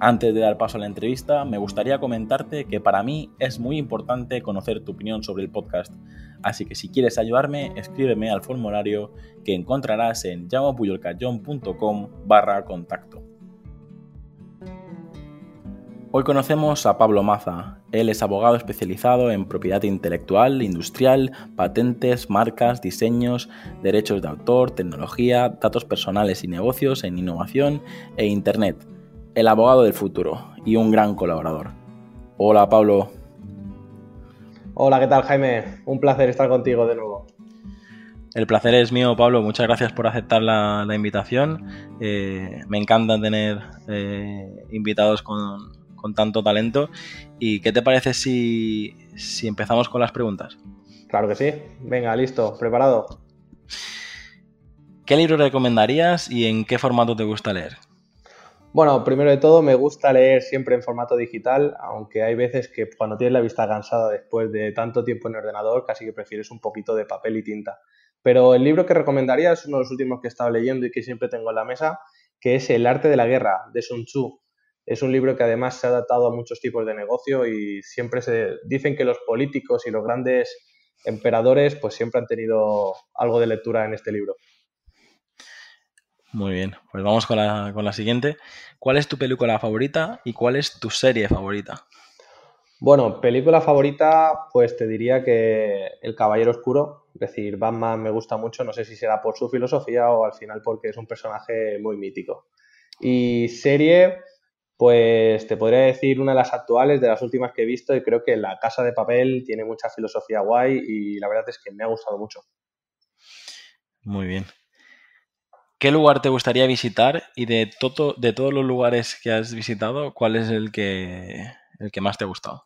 Antes de dar paso a la entrevista, me gustaría comentarte que para mí es muy importante conocer tu opinión sobre el podcast, así que si quieres ayudarme, escríbeme al formulario que encontrarás en llamapuyolcayón.com barra contacto. Hoy conocemos a Pablo Maza. Él es abogado especializado en propiedad intelectual, industrial, patentes, marcas, diseños, derechos de autor, tecnología, datos personales y negocios en innovación e Internet el abogado del futuro y un gran colaborador. Hola Pablo. Hola, ¿qué tal Jaime? Un placer estar contigo de nuevo. El placer es mío, Pablo. Muchas gracias por aceptar la, invitación. Eh, me encanta tener eh, invitados con, tanto talento. ¿Y qué te parece si, si empezamos con las preguntas? Claro que sí. Venga, listo, preparado. ¿Qué libro recomendarías y en qué formato te gusta leer? Bueno, primero de todo me gusta leer siempre en formato digital, aunque hay veces que cuando tienes la vista cansada después de tanto tiempo en el ordenador, casi que prefieres un poquito de papel y tinta. Pero el libro que recomendaría es uno de los últimos que he estado leyendo y que siempre tengo en la mesa, que es El arte de la guerra, de Sun Tzu. Es un libro que además se ha adaptado a muchos tipos de negocio y siempre se dicen que los políticos y los grandes emperadores pues siempre han tenido algo de lectura en este libro. Muy bien, pues vamos con la, con la siguiente. ¿Cuál es tu película favorita y cuál es tu serie favorita? Bueno, película favorita, pues te diría que El Caballero Oscuro, es decir, Batman me gusta mucho, no sé si será por su filosofía o al final porque es un personaje muy mítico. Y serie, pues te podría decir una de las actuales, de las últimas que he visto, y creo que La Casa de Papel tiene mucha filosofía guay y la verdad es que me ha gustado mucho. Muy bien. ¿Qué lugar te gustaría visitar y de, todo, de todos los lugares que has visitado, cuál es el que, el que más te ha gustado?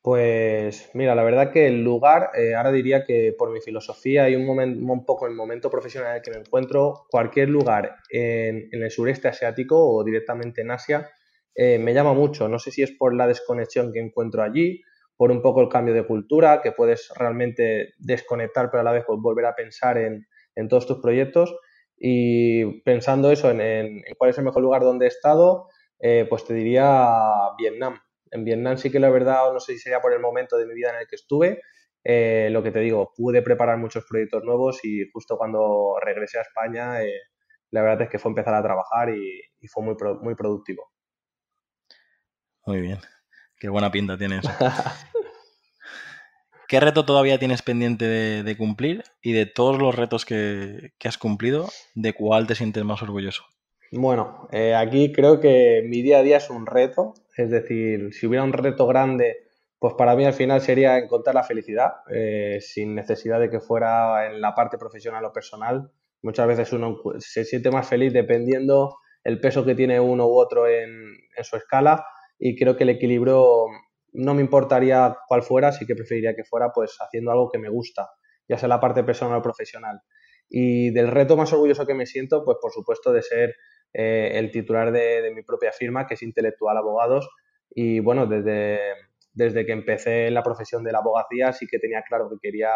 Pues mira, la verdad que el lugar, eh, ahora diría que por mi filosofía y un, momento, un poco el momento profesional en el que me encuentro, cualquier lugar en, el sureste asiático o directamente en Asia eh, me llama mucho. No sé si es por la desconexión que encuentro allí, por un poco el cambio de cultura, que puedes realmente desconectar pero a la vez pues, volver a pensar en, en todos tus proyectos. Y pensando eso en, cuál es el mejor lugar donde he estado, eh, pues te diría Vietnam. En Vietnam sí que la verdad, no sé si sería por el momento de mi vida en el que estuve, eh, lo que te digo, pude preparar muchos proyectos nuevos y justo cuando regresé a España, eh, la verdad es que fue empezar a trabajar y, fue muy, muy productivo. Muy bien, qué buena pinta tienes. ¿Qué reto todavía tienes pendiente de, cumplir? Y de todos los retos que, has cumplido, ¿de cuál te sientes más orgulloso? Bueno, eh, aquí creo que mi día a día es un reto. Es decir, si hubiera un reto grande, pues para mí al final sería encontrar la felicidad, eh, sin necesidad de que fuera en la parte profesional o personal. Muchas veces uno se siente más feliz dependiendo el peso que tiene uno u otro en, en su escala y creo que el equilibrio no me importaría cuál fuera, sí que preferiría que fuera pues haciendo algo que me gusta, ya sea la parte personal o profesional. Y del reto más orgulloso que me siento, pues por supuesto de ser eh, el titular de, mi propia firma, que es Intelectual Abogados. Y bueno, desde, desde que empecé en la profesión de la abogacía sí que tenía claro que quería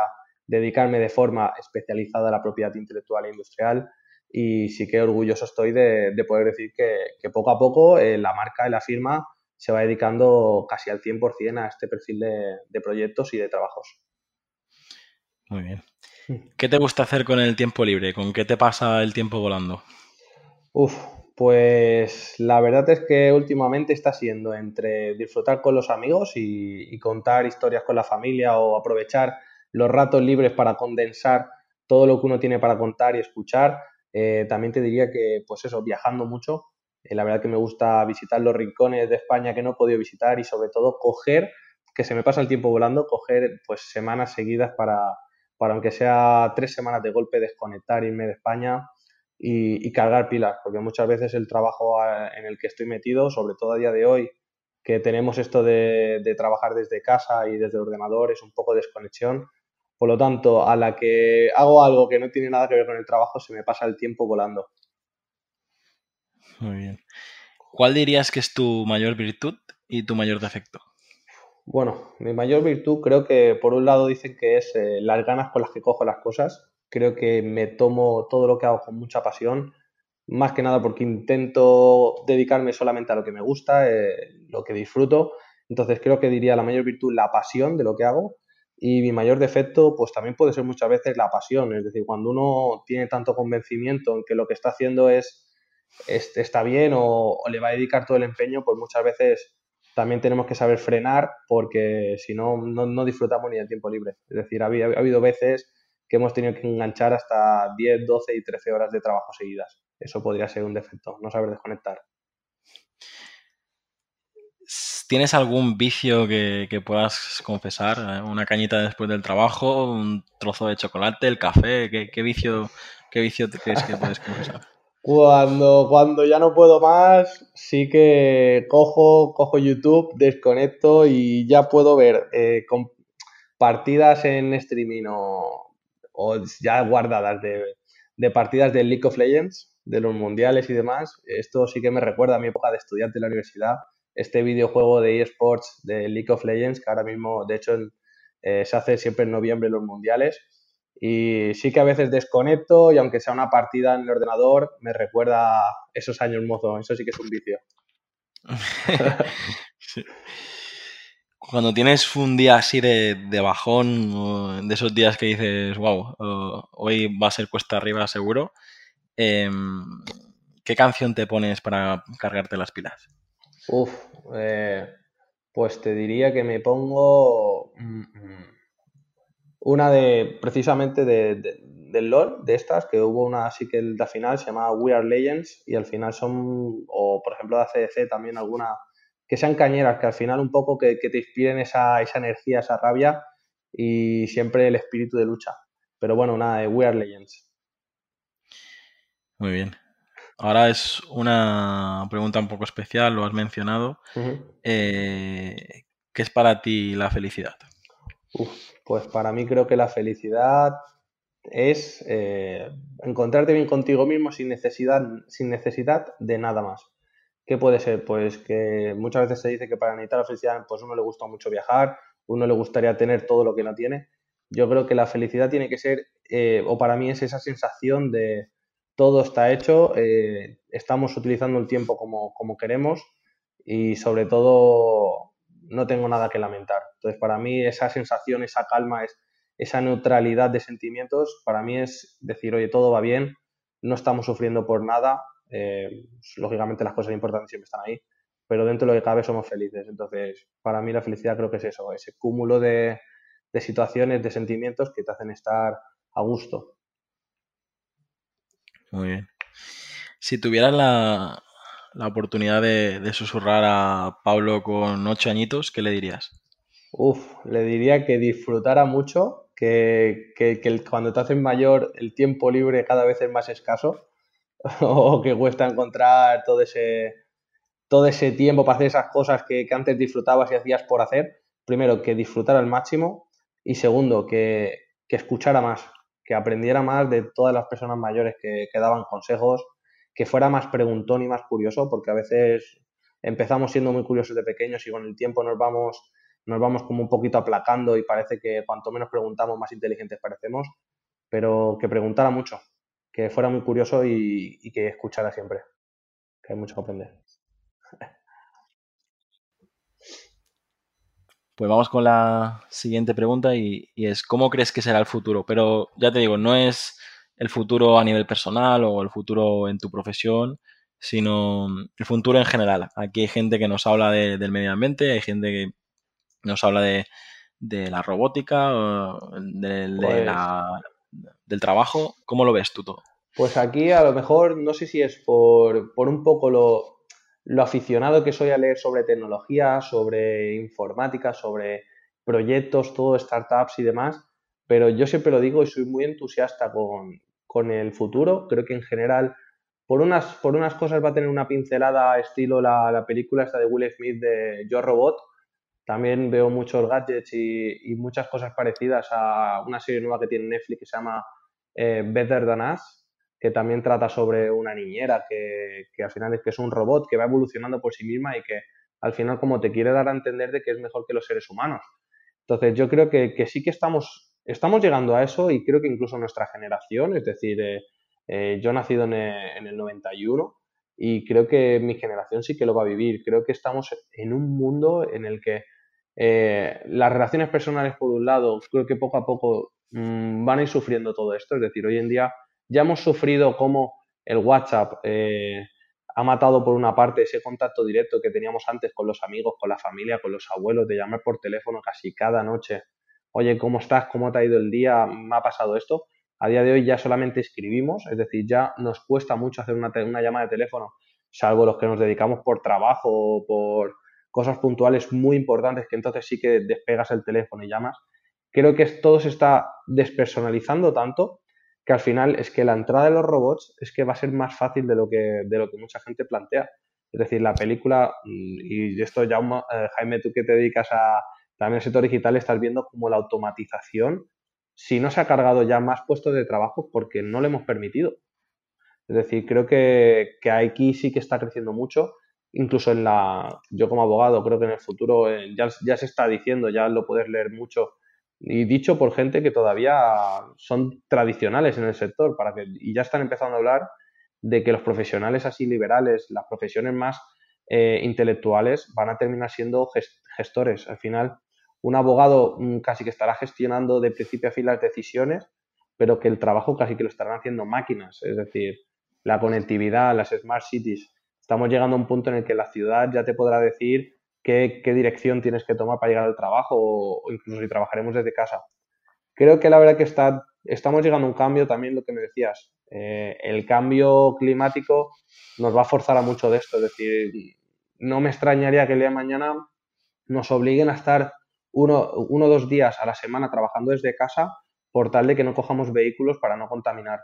dedicarme de forma especializada a la propiedad intelectual e industrial y sí que orgulloso estoy de, poder decir que, poco a poco eh, la marca y la firma se va dedicando casi al 100% a este perfil de, proyectos y de trabajos. Muy bien. Mm. ¿Qué te gusta hacer con el tiempo libre? ¿Con qué te pasa el tiempo volando? Uf, pues la verdad es que últimamente está siendo entre disfrutar con los amigos y, contar historias con la familia o aprovechar los ratos libres para condensar todo lo que uno tiene para contar y escuchar. Eh, también te diría que, pues eso, viajando mucho, la verdad que me gusta visitar los rincones de España que no he podido visitar y sobre todo coger, que se me pasa el tiempo volando, coger pues semanas seguidas para, para aunque sea tres semanas de golpe, desconectar, irme de España y, cargar pilas, porque muchas veces el trabajo en el que estoy metido, sobre todo a día de hoy, que tenemos esto de, de, trabajar desde casa y desde el ordenador, es un poco de desconexión. Por lo tanto, a la que hago algo que no tiene nada que ver con el trabajo, se me pasa el tiempo volando. Muy bien. ¿Cuál dirías que es tu mayor virtud y tu mayor defecto? Bueno, mi mayor virtud creo que por un lado dicen que es eh, las ganas con las que cojo las cosas. Creo que me tomo todo lo que hago con mucha pasión, más que nada porque intento dedicarme solamente a lo que me gusta, eh, lo que disfruto. Entonces creo que diría la mayor virtud la pasión de lo que hago y mi mayor defecto pues también puede ser muchas veces la pasión. Es decir, cuando uno tiene tanto convencimiento en que lo que está haciendo es está bien o, le va a dedicar todo el empeño, pues muchas veces también tenemos que saber frenar porque si no, no, disfrutamos ni del tiempo libre. Es decir, ha, habido veces que hemos tenido que enganchar hasta 10, 12 y 13 horas de trabajo seguidas. Eso podría ser un defecto, no saber desconectar. ¿Tienes algún vicio que, puedas confesar? ¿Una cañita después del trabajo? ¿Un trozo de chocolate? ¿El café? ¿Qué, vicio, qué vicio crees que puedes confesar? Cuando, cuando ya no puedo más, sí que cojo, cojo YouTube, desconecto y ya puedo ver eh, partidas en streaming o, ya guardadas de, partidas de League of Legends, de los mundiales y demás. Esto sí que me recuerda a mi época de estudiante en la universidad. Este videojuego de eSports de League of Legends, que ahora mismo, de hecho, eh, se hace siempre en noviembre los mundiales y sí que a veces desconecto y aunque sea una partida en el ordenador, me recuerda esos años mozo. Eso sí que es un vicio. Cuando tienes un día así de, bajón, de esos días que dices, wow, hoy va a ser cuesta arriba seguro, em, ¿qué canción te pones para cargarte las pilas? Uf, eh, pues te diría que me pongo... Mm, mm, una de, precisamente de, del LOL, de estas, que hubo una así que la final se llamaba We Are Legends y al final son, o por ejemplo de ACDC también alguna, que sean cañeras, que al final un poco que, te inspiren esa, esa energía, esa rabia y siempre el espíritu de lucha. Pero bueno, nada, de We Are Legends. Muy bien. Ahora es una pregunta un poco especial, lo has mencionado. Eh, ¿Qué es para ti la felicidad? Pues para mí creo que la felicidad es eh, encontrarte bien contigo mismo sin necesidad, sin necesidad de nada más. ¿Qué puede ser? Pues que muchas veces se dice que para necesitar la felicidad, pues uno le gusta mucho viajar, uno le gustaría tener todo lo que no tiene. Yo creo que la felicidad tiene que ser, eh, o para mí es esa sensación de todo está hecho, eh, estamos utilizando el tiempo como, como queremos y sobre todo no tengo nada que lamentar. Entonces, para mí esa sensación, esa calma, es, esa neutralidad de sentimientos, para mí es decir, oye, todo va bien, no estamos sufriendo por nada, eh, lógicamente las cosas importantes siempre están ahí, pero dentro de lo que cabe somos felices. Entonces, para mí la felicidad creo que es eso, ese cúmulo de, de situaciones, de sentimientos que te hacen estar a gusto. Muy bien. Si tuvieras la, la oportunidad de, susurrar a Pablo con ocho añitos, ¿qué le dirías? Uf, le diría que disfrutara mucho, que, cuando te haces mayor el tiempo libre cada vez es más escaso o que cuesta encontrar todo ese, todo ese tiempo para hacer esas cosas que, antes disfrutabas y hacías por hacer. Primero, que disfrutara al máximo y segundo, que, escuchara más, que aprendiera más de todas las personas mayores que, que daban consejos, que fuera más preguntón y más curioso, porque a veces empezamos siendo muy curiosos de pequeños y con el tiempo nos vamos, nos vamos como un poquito aplacando y parece que cuanto menos preguntamos, más inteligentes parecemos, pero que preguntara mucho, que fuera muy curioso y, que escuchara siempre, que hay mucho que aprender. Pues vamos con la siguiente pregunta y, es, ¿cómo crees que será el futuro? Pero ya te digo, no es el futuro a nivel personal o el futuro en tu profesión, sino el futuro en general. Aquí hay gente que nos habla del medio ambiente, hay gente que nos habla de, la robótica, de, pues del trabajo. ¿Cómo lo ves tú todo? Pues aquí a lo mejor, no sé si es por, por un poco lo, lo aficionado que soy a leer sobre tecnología, sobre informática, sobre proyectos, todo startups y demás, pero yo siempre lo digo y soy muy entusiasta con, con el futuro. Creo que en general por unas, por unas cosas va a tener una pincelada estilo la, la película esta de Will Smith de Yo Robot. También veo muchos gadgets y, muchas cosas parecidas a una serie nueva que tiene Netflix que se llama eh, Better Than Us, que también trata sobre una niñera que, al final es que es un robot que va evolucionando por sí misma y que al final como te quiere dar a entender de que es mejor que los seres humanos. Entonces yo creo que, sí que estamos, estamos llegando a eso y creo que incluso nuestra generación, es decir, eh, eh, yo nacido en en el 91 y creo que mi generación sí que lo va a vivir. Creo que estamos en un mundo en el que eh, las relaciones personales, por un lado, creo que poco a poco mmm, van a ir sufriendo todo esto. Es decir, hoy en día ya hemos sufrido como el WhatsApp eh, ha matado por una parte ese contacto directo que teníamos antes con los amigos, con la familia, con los abuelos, de llamar por teléfono casi cada noche. Oye, ¿cómo estás? ¿Cómo te ha ido el día? ¿Me ha pasado esto? A día de hoy ya solamente escribimos, es decir, ya nos cuesta mucho hacer una, una llamada de teléfono, salvo los que nos dedicamos por trabajo o por cosas puntuales muy importantes que entonces sí que despegas el teléfono y llamas. Creo que todo se está despersonalizando tanto que al final es que la entrada de los robots es que va a ser más fácil de lo que, de lo que mucha gente plantea. Es decir, la película, y esto ya, eh, Jaime, tú que te dedicas a también al sector digital, estás viendo como la automatización, si no se ha cargado ya más puestos de trabajo porque no le hemos permitido. Es decir, creo que, que aquí sí que está creciendo mucho, incluso en la, yo como abogado creo que en el futuro eh, ya, ya se está diciendo, ya lo puedes leer mucho, y dicho por gente que todavía son tradicionales en el sector para que, y ya están empezando a hablar de que los profesionales así liberales, las profesiones más eh, intelectuales van a terminar siendo gestores. Al final, un abogado mm, casi que estará gestionando de principio a fin las decisiones, pero que el trabajo casi que lo estarán haciendo máquinas. Es decir, la conectividad, las smart cities. Estamos llegando a un punto en el que la ciudad ya te podrá decir qué, dirección tienes que tomar para llegar al trabajo o, incluso si trabajaremos desde casa. Creo que la verdad que está, estamos llegando a un cambio también, lo que me decías. Eh, el cambio climático nos va a forzar a mucho de esto. Es decir, no me extrañaría que el día de mañana nos obliguen a estar uno o dos días a la semana trabajando desde casa por tal de que no cojamos vehículos para no contaminar.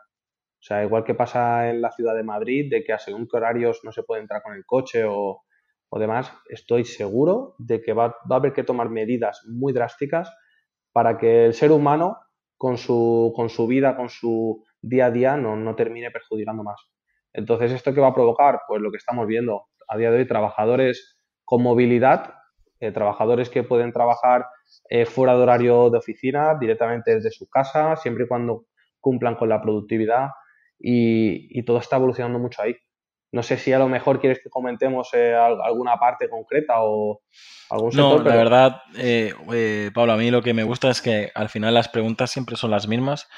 O sea, igual que pasa en la ciudad de Madrid, de que a según qué horarios no se puede entrar con el coche o, o demás, estoy seguro de que va, a haber que tomar medidas muy drásticas para que el ser humano, con su, con su vida, con su día a día, no, no termine perjudicando más. Entonces, ¿esto qué va a provocar? Pues lo que estamos viendo a día de hoy, trabajadores con movilidad, eh, trabajadores que pueden trabajar eh, fuera de horario de oficina, directamente desde su casa, siempre y cuando cumplan con la productividad y, y todo está evolucionando mucho ahí. No sé si a lo mejor quieres que comentemos eh, alguna parte concreta o algún sector. No, pero... la verdad, eh, eh, Pablo, a mí lo que me gusta es que al final las preguntas siempre son las mismas,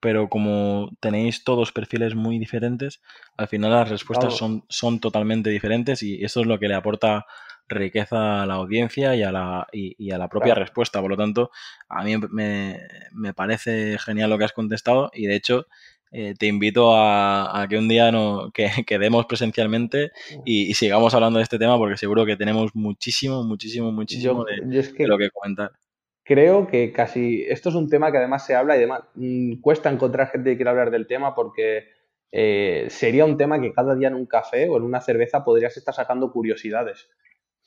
pero como tenéis todos perfiles muy diferentes, al final las respuestas claro. son, son totalmente diferentes y eso es lo que le aporta riqueza a la audiencia y a la, y, y a la propia claro. respuesta. Por lo tanto, a mí me, me, parece genial lo que has contestado y de hecho eh, te invito a, a, que un día no, que quedemos presencialmente y, y, sigamos hablando de este tema porque seguro que tenemos muchísimo, muchísimo, muchísimo yo, de, yo es que de lo que comentar creo que casi esto es un tema que además se habla y demás mmm, cuesta encontrar gente que quiera hablar del tema porque eh, sería un tema que cada día en un café o en una cerveza podrías estar sacando curiosidades.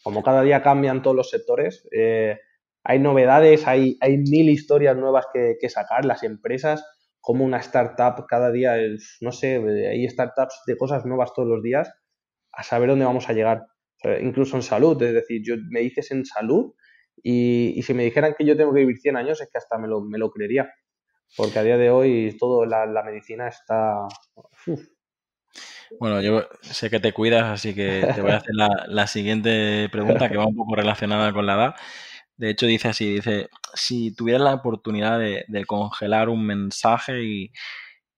Como cada día cambian todos los sectores, eh, hay novedades, hay, hay mil historias nuevas que, que, sacar. Las empresas, como una startup, cada día, no sé, hay startups de cosas nuevas todos los días, a saber dónde vamos a llegar. incluso en salud, es decir, yo, me dices en salud y, si me dijeran que yo tengo que vivir 100 años, es que hasta me lo, me lo creería. Porque a día de hoy todo la, medicina está... Bueno, yo sé que te cuidas, así que te voy a hacer la, siguiente pregunta que va un poco relacionada con la edad. De hecho, dice así, dice, si tuvieras la oportunidad de, congelar un mensaje y,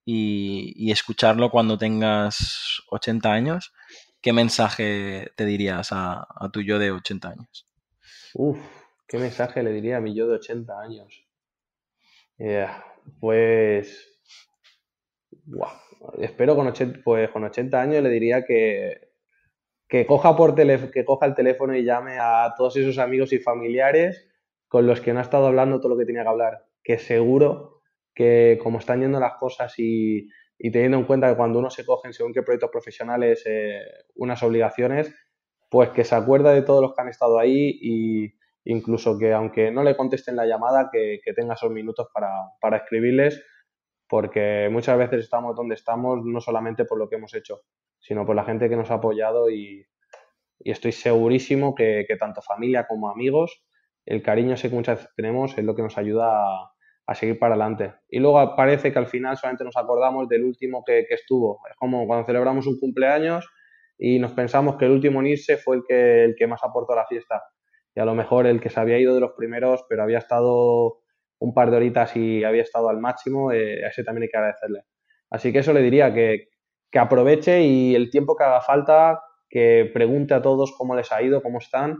y, y, escucharlo cuando tengas 80 años, ¿qué mensaje te dirías a, a tu yo de 80 años? Uf, ¿Qué mensaje le diría a mi yo de 80 años? Yeah, pues. Wow. Espero con 80, pues con 80 años le diría que, que, coja por que coja el teléfono y llame a todos esos amigos y familiares con los que no ha estado hablando todo lo que tenía que hablar. Que seguro que como están yendo las cosas y, y teniendo en cuenta que cuando uno se coge en según qué proyectos profesionales eh, unas obligaciones, pues que se acuerda de todos los que han estado ahí y incluso que aunque no le contesten la llamada, que, tenga esos minutos para, escribirles, porque muchas veces estamos donde estamos no solamente por lo que hemos hecho, sino por la gente que nos ha apoyado y, estoy segurísimo que, tanto familia como amigos, el cariño que muchas veces tenemos es lo que nos ayuda a, seguir para adelante. Y luego parece que al final solamente nos acordamos del último que, que estuvo. Es como cuando celebramos un cumpleaños y nos pensamos que el último en irse fue el que, el que más aportó a la fiesta. Y a lo mejor el que se había ido de los primeros, pero había estado un par de horitas y había estado al máximo, eh, a ese también hay que agradecerle. Así que eso le diría, que, que aproveche y el tiempo que haga falta, que pregunte a todos cómo les ha ido, cómo están,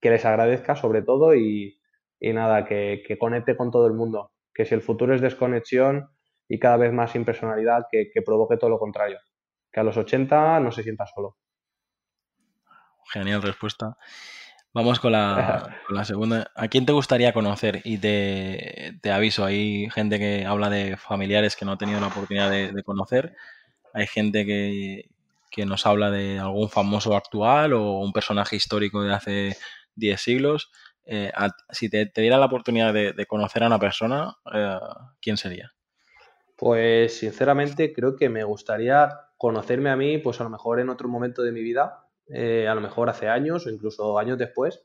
que les agradezca sobre todo y, y nada, que, que, conecte con todo el mundo. Que si el futuro es desconexión y cada vez más impersonalidad, que, que provoque todo lo contrario que a los 80 no se sienta solo. Genial respuesta. Vamos con la, segunda. ¿A quién te gustaría conocer? Y te, aviso, hay gente que habla de familiares que no ha tenido la oportunidad de, conocer. Hay gente que, nos habla de algún famoso actual o un personaje histórico de hace 10 siglos. Eh, si te, diera la oportunidad de, conocer a una persona, eh, ¿quién sería? Pues sinceramente creo que me gustaría conocerme a mí, pues a lo mejor en otro momento de mi vida, eh, a lo mejor hace años o incluso años después,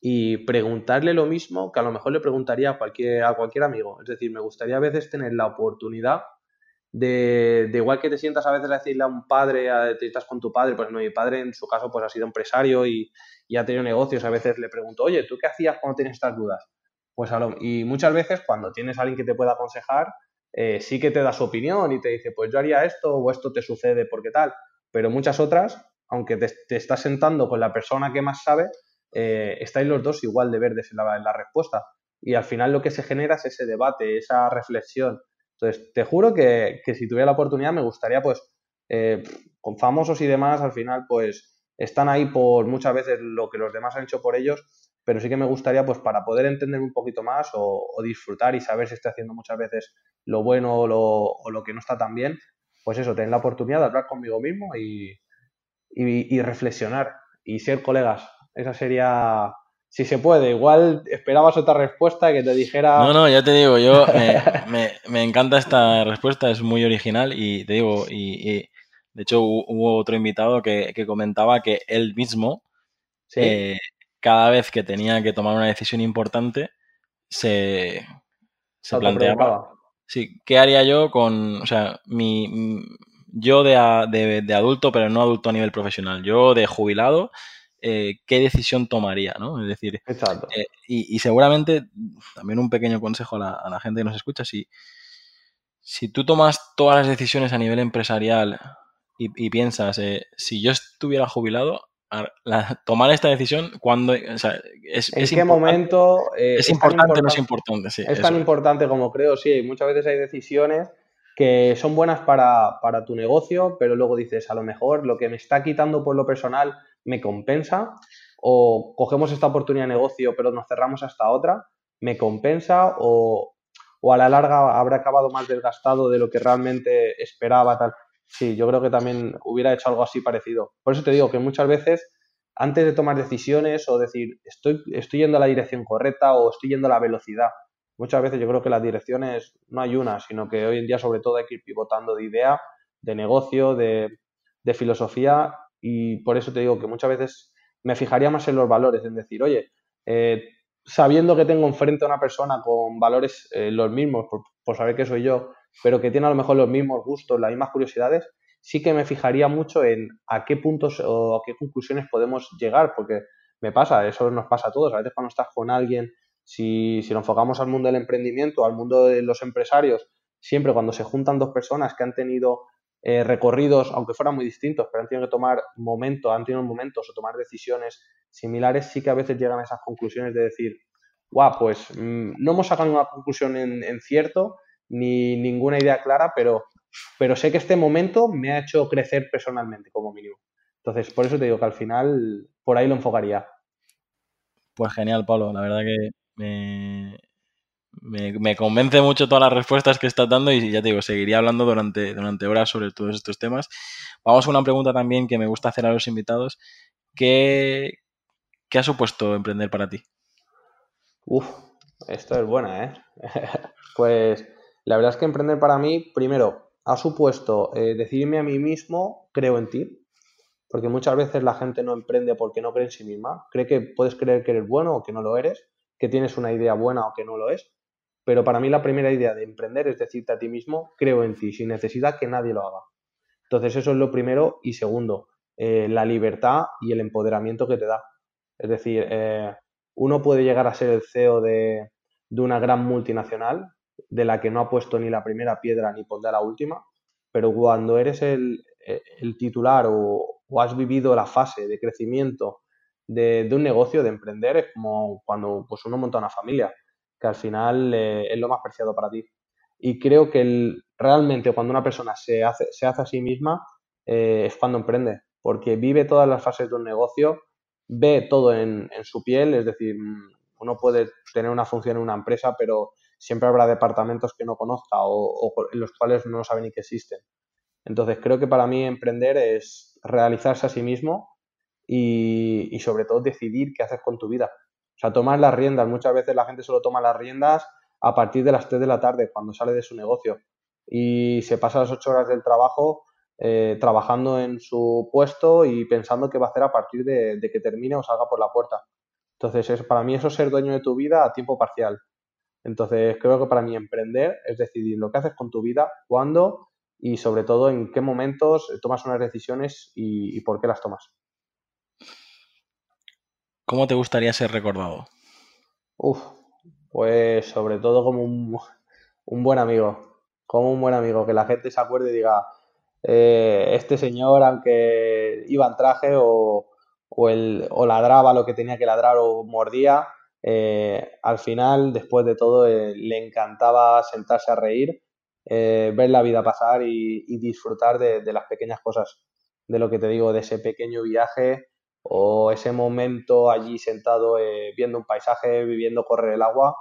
y preguntarle lo mismo que a lo mejor le preguntaría a cualquier, a cualquier amigo. Es decir, me gustaría a veces tener la oportunidad de, de igual que te sientas a veces a decirle a un padre, te estás con tu padre, pues no, mi padre en su caso pues ha sido empresario y, y ha tenido negocios, a veces le pregunto, oye, ¿tú qué hacías cuando tienes estas dudas? Pues a y muchas veces cuando tienes a alguien que te pueda aconsejar, eh, sí que te da su opinión y te dice, pues yo haría esto o esto te sucede porque tal, pero muchas otras, aunque te, estás sentando con la persona que más sabe, eh, estáis los dos igual de verdes en la, respuesta. Y al final lo que se genera es ese debate, esa reflexión. Entonces, te juro que, si tuviera la oportunidad me gustaría, pues, eh, con famosos y demás, al final, pues, están ahí por muchas veces lo que los demás han hecho por ellos, pero sí que me gustaría, pues, para poder entender un poquito más o, disfrutar y saber si estoy haciendo muchas veces lo bueno o lo, que no está tan bien, pues eso, tener la oportunidad de hablar conmigo mismo y, reflexionar y ser colegas. Esa sería, si se puede. Igual esperabas otra respuesta que te dijera... No, no, ya te digo, yo me, encanta esta respuesta, es muy original y te digo, y, de hecho hubo otro invitado que, comentaba que él mismo, eh, cada vez que tenía que tomar una decisión importante, se, se planteaba Sí, ¿qué haría yo con, o sea, mi, yo de, adulto, pero no adulto a nivel profesional, yo de jubilado, eh, ¿qué decisión tomaría, no? Es decir, eh, y, seguramente, también un pequeño consejo a la, gente que nos escucha, si, si tú tomas todas las decisiones a nivel empresarial y, piensas, eh, si yo estuviera jubilado, tomar esta decisión cuando o sea, es, ¿En qué momento eh, es, importante no es importante sí, es tan importante como creo sí muchas veces hay decisiones que son buenas para, para, tu negocio pero luego dices a lo mejor lo que me está quitando por lo personal me compensa o cogemos esta oportunidad de negocio pero nos cerramos hasta otra me compensa o, o a la larga habrá acabado más desgastado de lo que realmente esperaba tal Sí, yo creo que también hubiera hecho algo así parecido. Por eso te digo que muchas veces, antes de tomar decisiones o decir, estoy, estoy yendo a la dirección correcta o estoy yendo a la velocidad, muchas veces yo creo que las direcciones no hay una, sino que hoy en día sobre todo hay que ir pivotando de idea, de negocio, de, filosofía y por eso te digo que muchas veces me fijaría más en los valores, en decir, oye, eh, sabiendo que tengo enfrente a una persona con valores eh, los mismos, por, saber que soy yo, pero que tiene a lo mejor los mismos gustos, las mismas curiosidades, sí que me fijaría mucho en a qué puntos o a qué conclusiones podemos llegar, porque me pasa, eso nos pasa a todos. A veces cuando estás con alguien, si, si lo enfocamos al mundo del emprendimiento, al mundo de los empresarios, siempre cuando se juntan dos personas que han tenido eh, recorridos, aunque fueran muy distintos, pero han tenido que tomar momentos, han tenido momentos o tomar decisiones similares, sí que a veces llegan a esas conclusiones de decir, guau, pues mm, no hemos sacado una conclusión en cierto, ni ninguna idea clara, pero, pero sé que este momento me ha hecho crecer personalmente, como mínimo. Entonces, por eso te digo que al final por ahí lo enfocaría. Pues genial, Pablo. La verdad que me, me, convence mucho todas las respuestas que estás dando y ya te digo, seguiría hablando durante, durante horas sobre todos estos temas. Vamos a una pregunta también que me gusta hacer a los invitados. ¿Qué, qué ha supuesto emprender para ti? Uf, esto es buena, ¿eh? pues la verdad es que emprender para mí, primero, ha supuesto eh, decirme a mí mismo, creo en ti, porque muchas veces la gente no emprende porque no cree en sí misma, cree que puedes creer que eres bueno o que no lo eres, que tienes una idea buena o que no lo es, pero para mí la primera idea de emprender es decirte a ti mismo, creo en ti, sin necesidad que nadie lo haga. Entonces eso es lo primero y segundo, eh, la libertad y el empoderamiento que te da. Es decir, eh, uno puede llegar a ser el CEO de, una gran multinacional de la que no ha puesto ni la primera piedra ni pondrá la última, pero cuando eres el, titular o, has vivido la fase de crecimiento de, un negocio, de emprender, es como cuando pues, uno monta una familia, que al final eh, es lo más preciado para ti. Y creo que realmente cuando una persona se hace, se hace a sí misma eh, es cuando emprende, porque vive todas las fases de un negocio ve todo en, su piel, es decir, mm, uno puede tener una función en una empresa, pero siempre habrá departamentos que no conozca o, en los cuales no sabe ni que existen. Entonces, creo que para mí emprender es realizarse a sí mismo y, sobre todo decidir qué haces con tu vida. O sea, tomar las riendas. Muchas veces la gente solo toma las riendas a partir de las 3 de la tarde, cuando sale de su negocio. Y se pasa las 8 horas del trabajo eh, trabajando en su puesto y pensando qué va a hacer a partir de, que termine o salga por la puerta. Entonces, es, para mí eso es ser dueño de tu vida a tiempo parcial. Entonces, creo que para mí emprender es decidir lo que haces con tu vida, cuándo y sobre todo en qué momentos tomas unas decisiones y, por qué las tomas. ¿Cómo te gustaría ser recordado? Uf, pues sobre todo como un, buen amigo, como un buen amigo, que la gente se acuerde y diga, eh, este señor, aunque iba en traje o, o, ladraba lo que tenía que ladrar o mordía, eh, al final, después de todo, eh, le encantaba sentarse a reír, ver la vida pasar y, disfrutar de, las pequeñas cosas, de lo que te digo, de ese pequeño viaje o ese momento allí sentado viendo un paisaje, viviendo correr el agua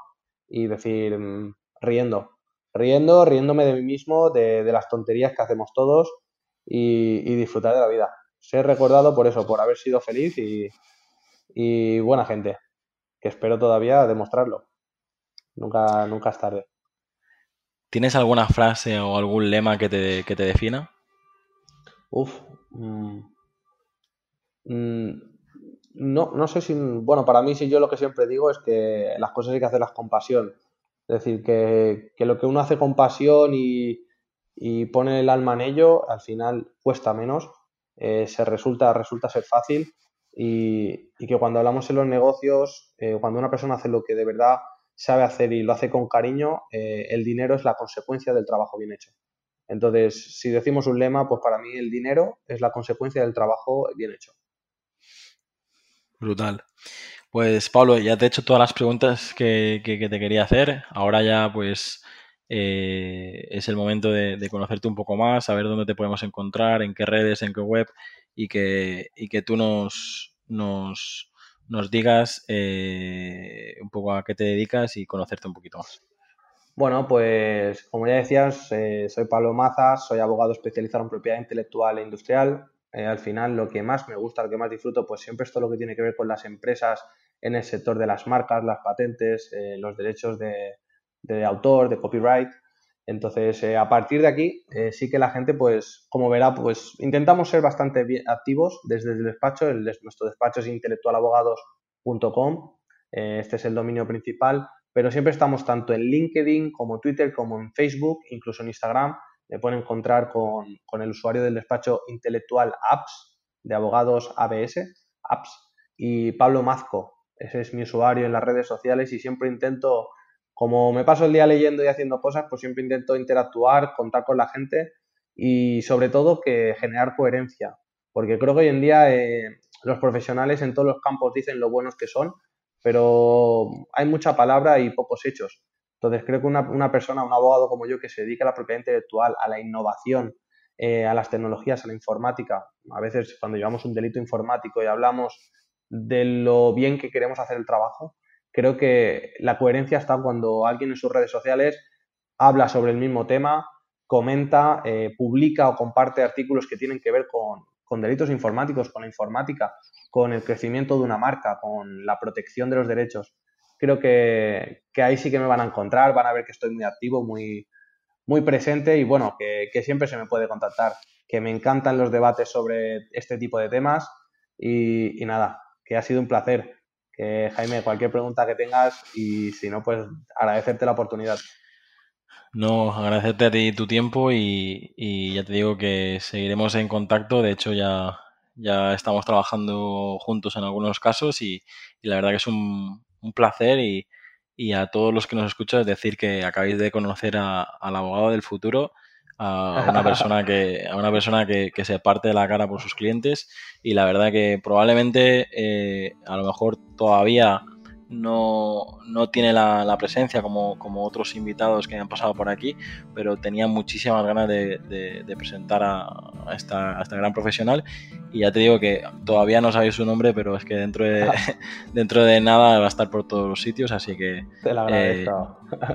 y decir, mm, riendo, riendo, riéndome de mí mismo, de, las tonterías que hacemos todos y, disfrutar de la vida. Ser recordado por eso, por haber sido feliz y, buena gente, que espero todavía demostrarlo. Nunca, nunca es tarde. ¿Tienes alguna frase o algún lema que te, que te defina? Uf. Mm, mm, no, no sé si. Bueno, para mí, sí, yo lo que siempre digo es que las cosas hay que hacerlas con pasión. Es decir, que, lo que uno hace con pasión y, pone el alma en ello, al final cuesta menos, eh, se resulta, resulta ser fácil y, que cuando hablamos en los negocios, eh, cuando una persona hace lo que de verdad sabe hacer y lo hace con cariño, eh, el dinero es la consecuencia del trabajo bien hecho. Entonces, si decimos un lema, pues para mí el dinero es la consecuencia del trabajo bien hecho. Brutal. Pues Pablo, ya te he hecho todas las preguntas que, te quería hacer. Ahora ya pues eh, es el momento de, conocerte un poco más, saber dónde te podemos encontrar, en qué redes, en qué web y que, que tú nos, nos, digas eh, un poco a qué te dedicas y conocerte un poquito más. Bueno, pues como ya decías, eh, soy Pablo Mazas, soy abogado especializado en propiedad intelectual e industrial. Eh, al final lo que más me gusta, lo que más disfruto, pues siempre es todo lo que tiene que ver con las empresas en el sector de las marcas, las patentes, eh, los derechos de, autor, de copyright. Entonces, eh, a partir de aquí, sí que la gente, pues, como verá, pues intentamos ser bastante activos desde el despacho. Nuestro despacho es intelectualabogados.com. este es el dominio principal, pero siempre estamos tanto en LinkedIn como Twitter, como en Facebook, incluso en Instagram me pueden encontrar con, el usuario del despacho intelectual apps de abogados ABS, apps, y Pablo Mazco. Ese es mi usuario en las redes sociales y siempre intento, como me paso el día leyendo y haciendo cosas, pues siempre intento interactuar, contar con la gente y sobre todo que generar coherencia. Porque creo que hoy en día eh, los profesionales en todos los campos dicen lo buenos que son, pero hay mucha palabra y pocos hechos. Entonces, creo que una, persona, un abogado como yo, que se dedica a la propiedad intelectual, a la innovación, eh, a las tecnologías, a la informática, a veces cuando llevamos un delito informático y hablamos de lo bien que queremos hacer el trabajo, creo que la coherencia está cuando alguien en sus redes sociales habla sobre el mismo tema, comenta, eh, publica o comparte artículos que tienen que ver con, con delitos informáticos, con la informática, con el crecimiento de una marca, con la protección de los derechos. Creo que, ahí sí que me van a encontrar, van a ver que estoy muy activo, muy, muy presente y bueno, que, siempre se me puede contactar, que me encantan los debates sobre este tipo de temas y, nada, que ha sido un placer. Que, Jaime, cualquier pregunta que tengas y si no, pues agradecerte la oportunidad. No, agradecerte a ti tu tiempo y, ya te digo que seguiremos en contacto. De hecho, ya, ya estamos trabajando juntos en algunos casos y, la verdad que es un, placer y, a todos los que nos escuchan decir que acabáis de conocer al abogado del futuro, a una persona que, a una persona que, se parte de la cara por sus clientes y la verdad que probablemente eh, a lo mejor todavía no, no tiene la, presencia como, como, otros invitados que han pasado por aquí, pero tenía muchísimas ganas de, presentar a, esta, gran profesional. Y ya te digo que todavía no sabéis su nombre, pero es que dentro de, dentro de nada va a estar por todos los sitios, así que eh,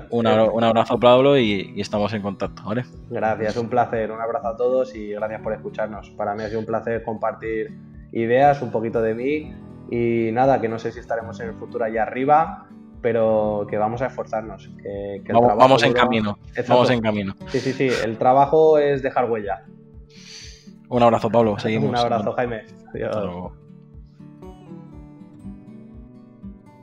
un, abrazo, Pablo, y, y, estamos en contacto. ¿vale? Gracias, un placer, un abrazo a todos y gracias por escucharnos. Para mí ha sido un placer compartir ideas, un poquito de mí y nada, que no sé si estaremos en el futuro allá arriba, pero que vamos a esforzarnos. Que, vamos, en camino. Vamos en camino. Sí, sí, sí. El trabajo es dejar huella. Un abrazo, Pablo. Seguimos. Un abrazo, Jaime. Adiós.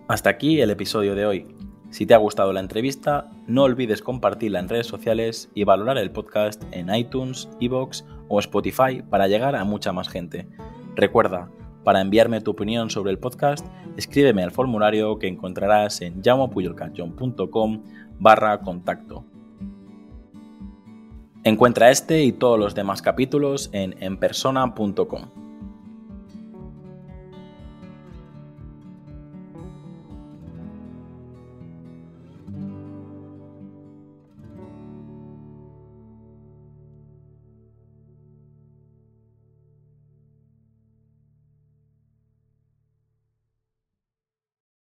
Hasta aquí el episodio de hoy. Si te ha gustado la entrevista, no olvides compartirla en redes sociales y valorar el podcast en iTunes, Evox o Spotify para llegar a mucha más gente. Recuerda, para enviarme tu opinión sobre el podcast, escríbeme al formulario que encontrarás en llamopuyolcanchon.com barra contacto. Encuentra este y todos los demás capítulos en enpersona.com.